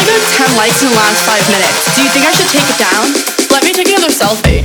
Only got 10 likes in the last 5 minutes. Do you think I should take it down? Let me take another. Selfie,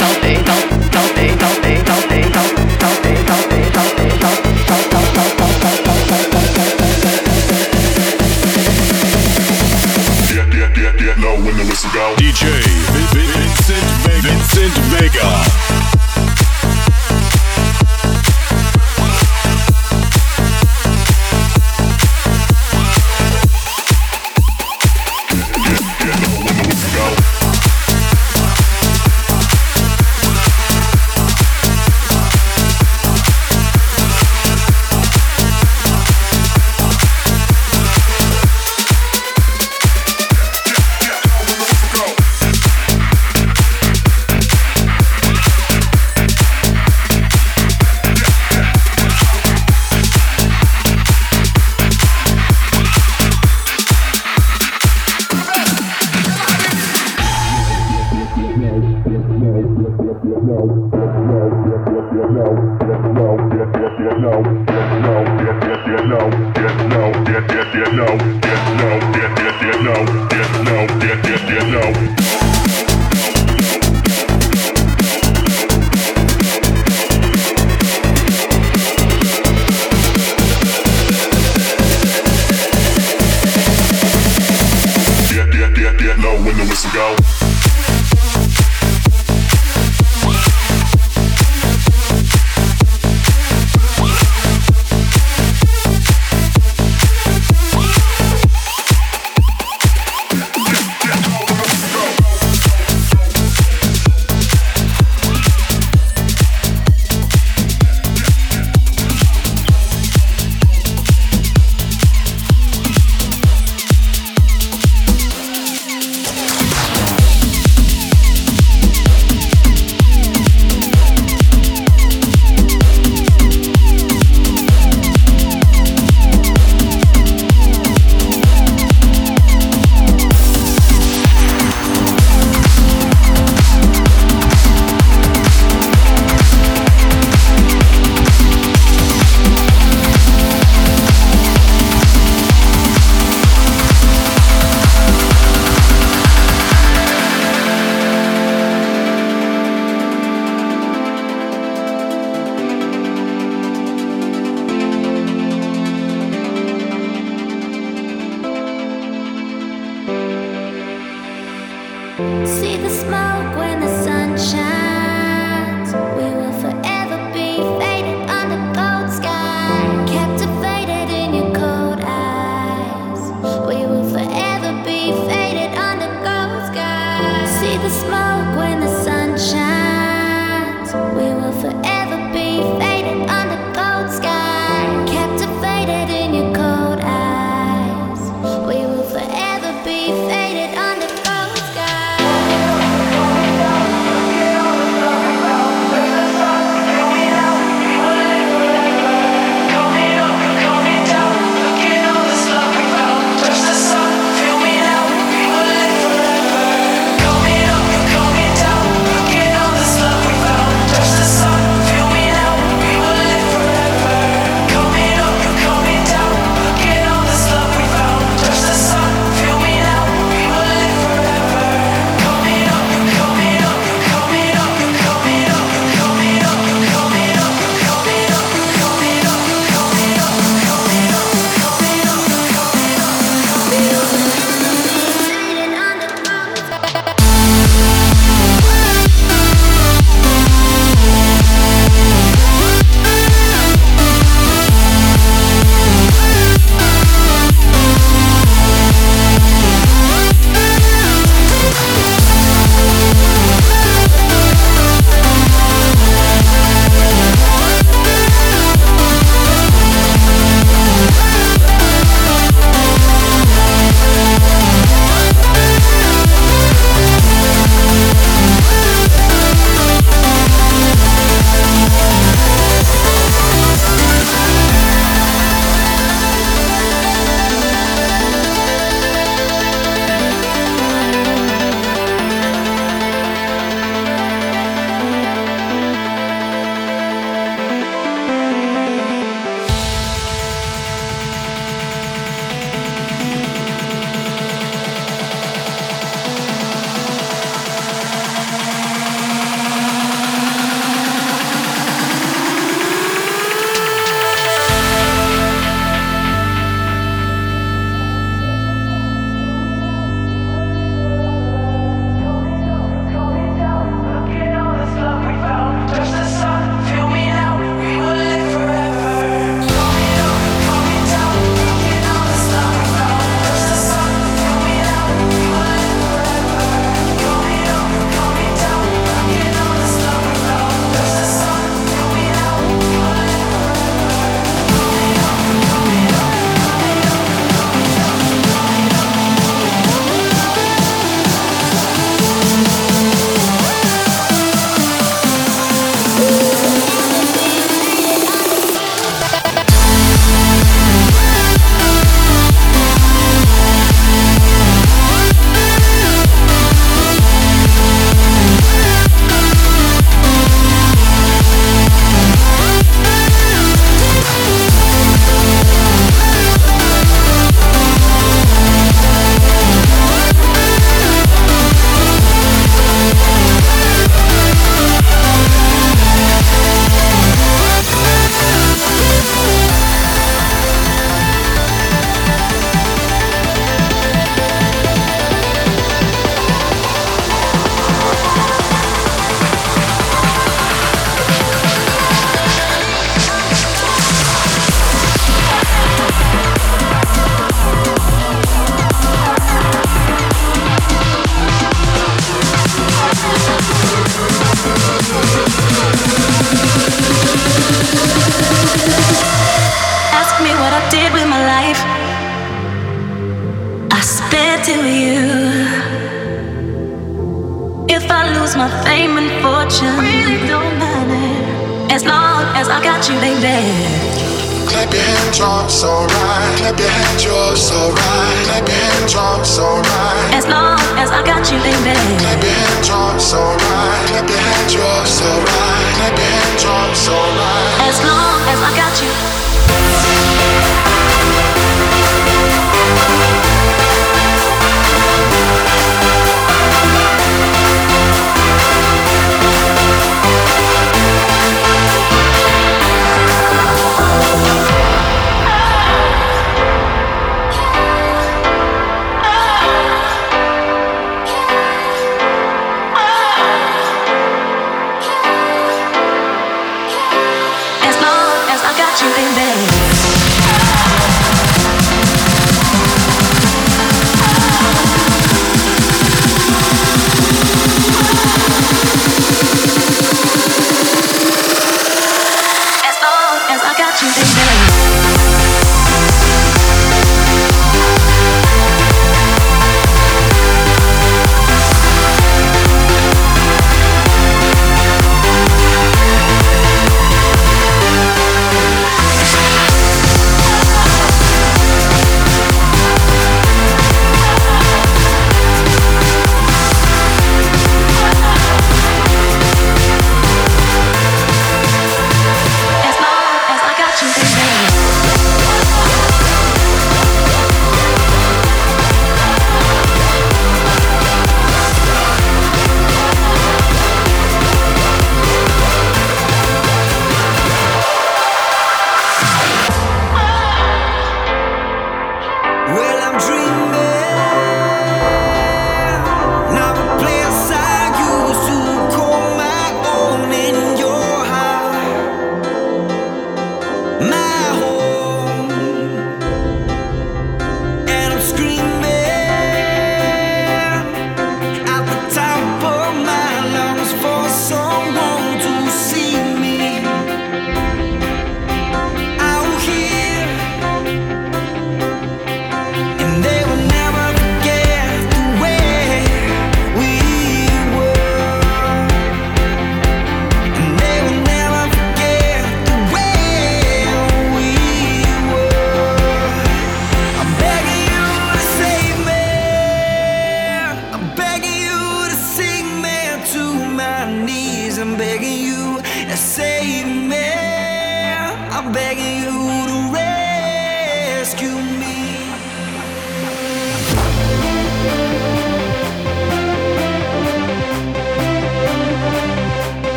DJ Vincent Vega. Vincent Vega.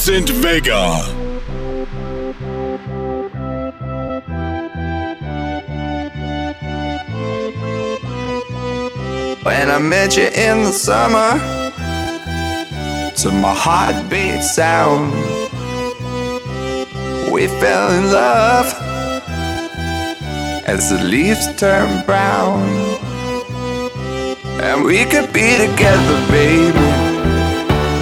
Vincent Vega. When I met you in the summer, to my heartbeat sound, we fell in love as the leaves turn brown. And we could be together, baby,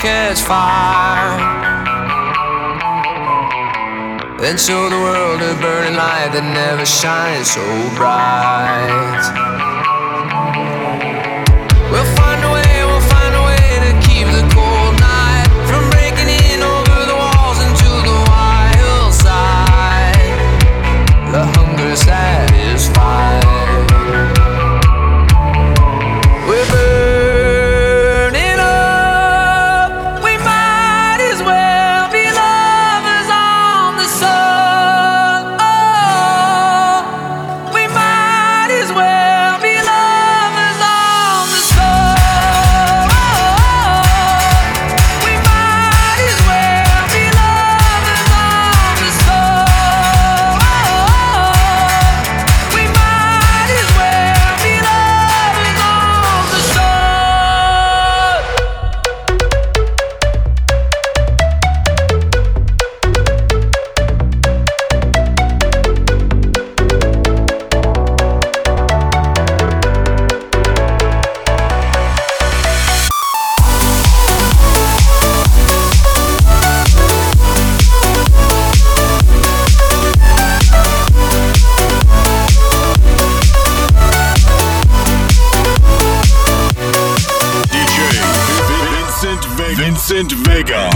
Catch fire. Then show the world a burning light that never shines so bright. Vega.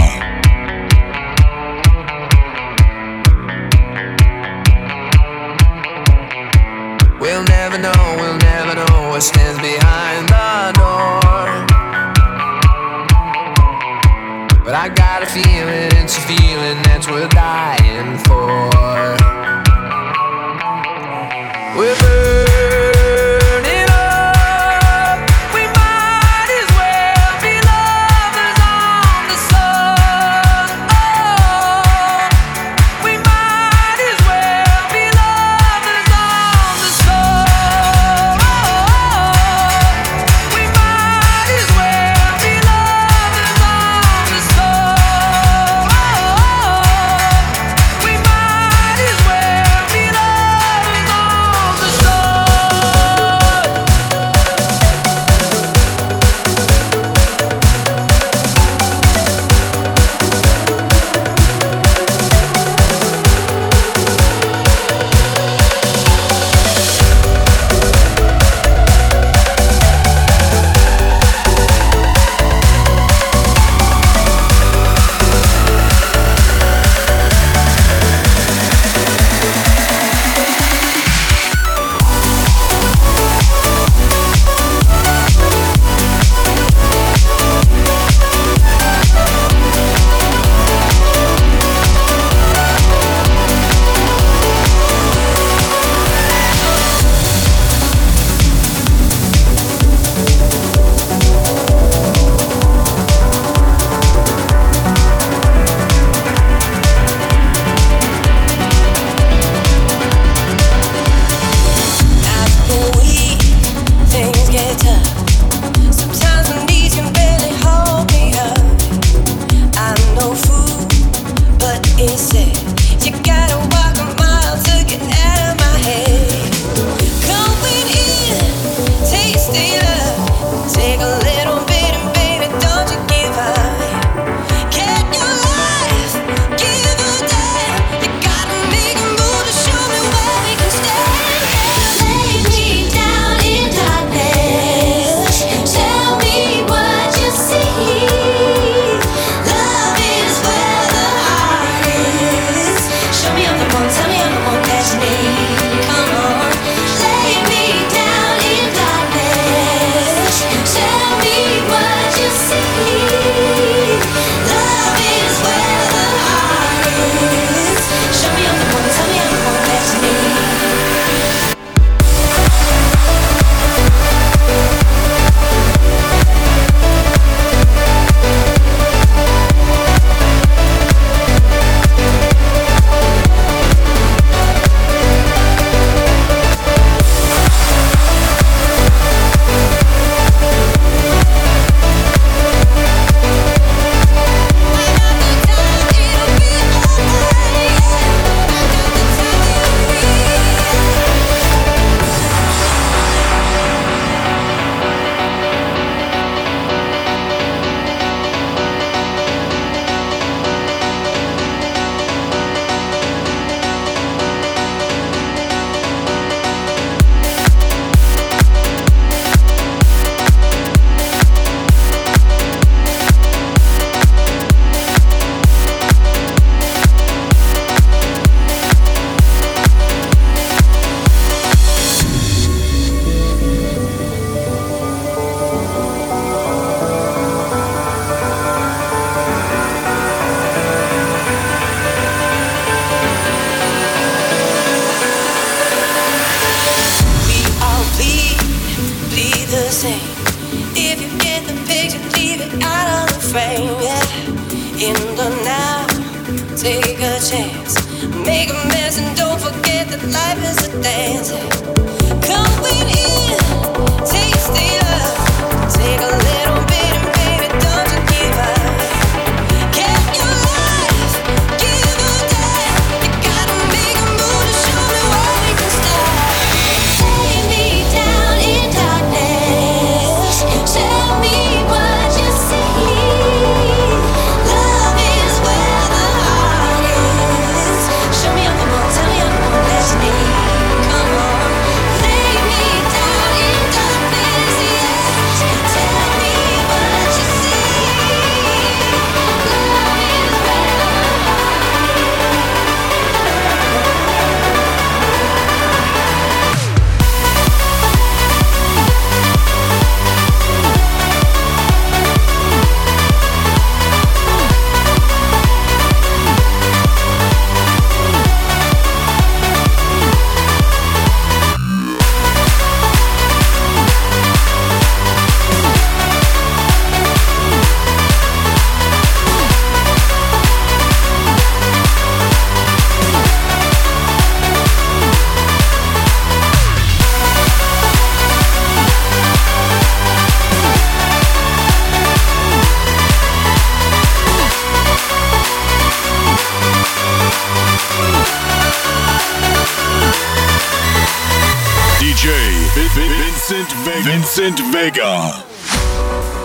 Vincent Vega. Vincent Vega.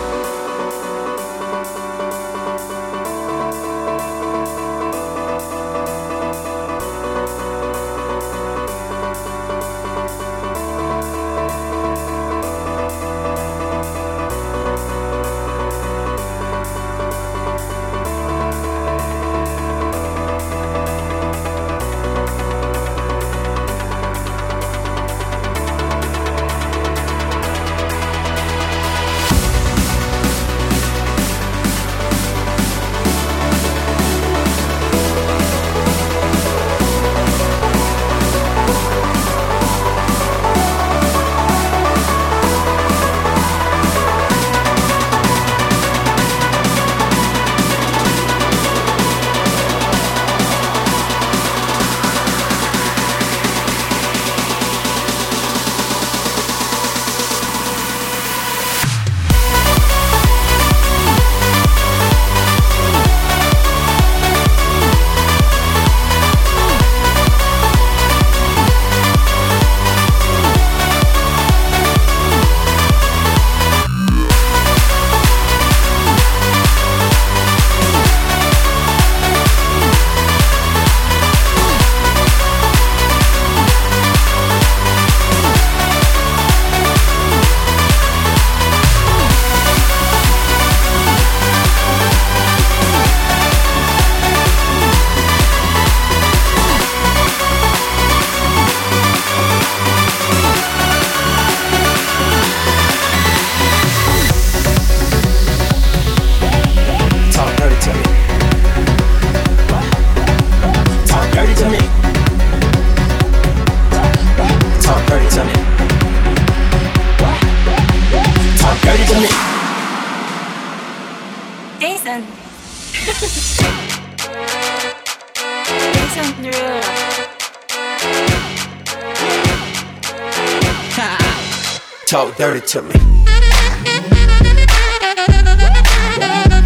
Talk dirty to me.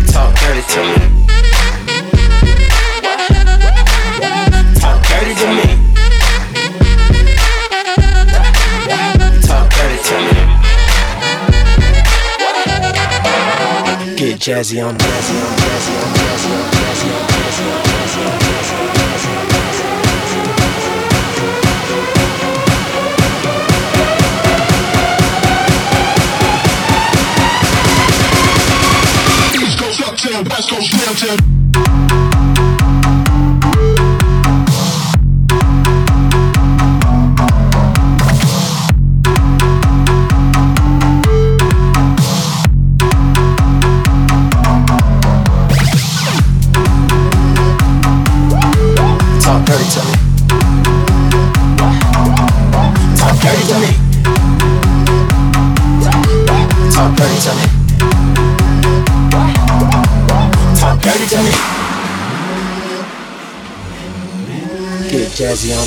Talk dirty to me. Talk dirty to me. Talk dirty to me. Get jazzy on, jazzy on, jazzy on, West Coast downtown. Jazzy on.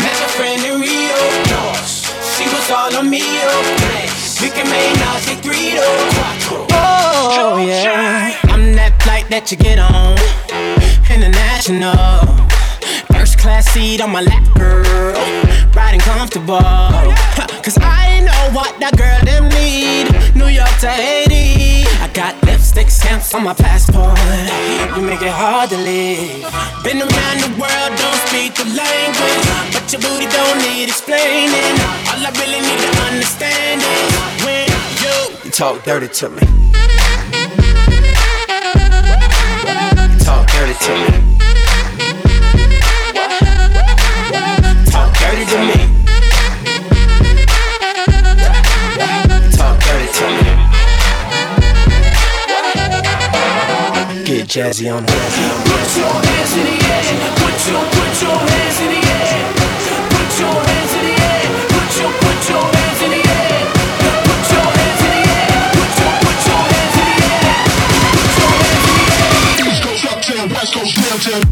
Met a friend in Rio. She was all on me. We can make Nazi oh yeah. I'm that flight that you get on. International. First class seat on my lap, girl. Riding comfortable. Cause I know what that girl them need. New York to Haiti. I got lipstick stamps on my passport. You make it hard to leave. Been around the world, don't But your booty don't need explaining. All I really need to understand is when you Talk dirty to me. Talk dirty to me. Talk dirty to me. Talk dirty to me. Get jazzy on, jazzy on. Put your hands in the air. Put your, put your hands West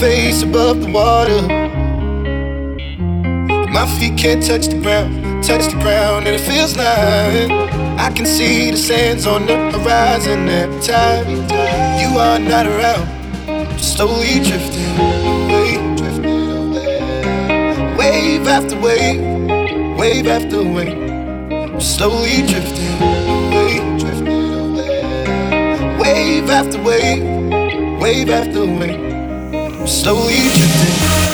face above the water. My feet can't touch the ground, touch the ground, and it feels like I can see the sands on the horizon every time you are not around. Slowly drifting away, drifting away. Wave after wave, wave after wave. Slowly drifting away, drifting away. Wave after wave, wave after wave. Slowly drifting.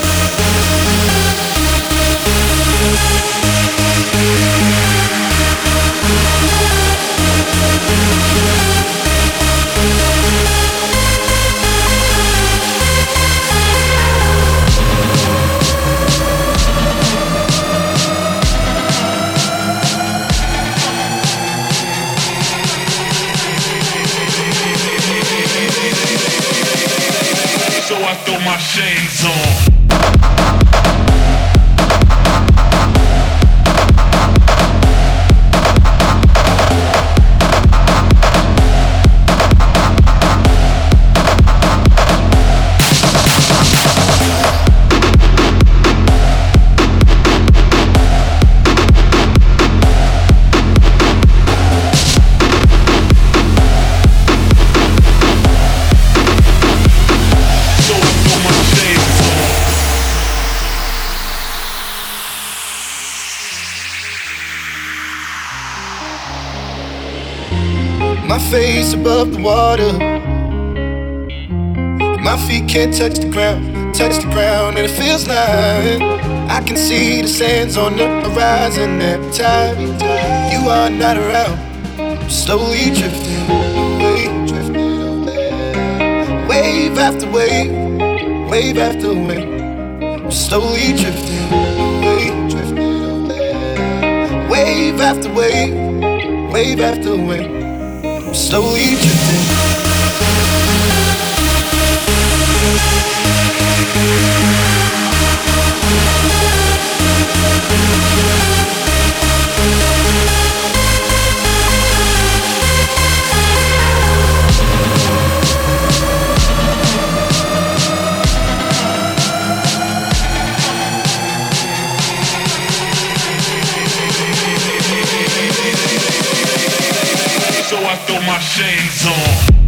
Throw above the water. My feet can't touch the ground, touch the ground, and it feels like I can see the sands on the horizon every time you are not around. Slowly drifting away, drifting away. Wave after wave, wave after wave. Slowly drifting away, drifting away. Wave after wave, wave after wave. Slowly drifting. My shades on.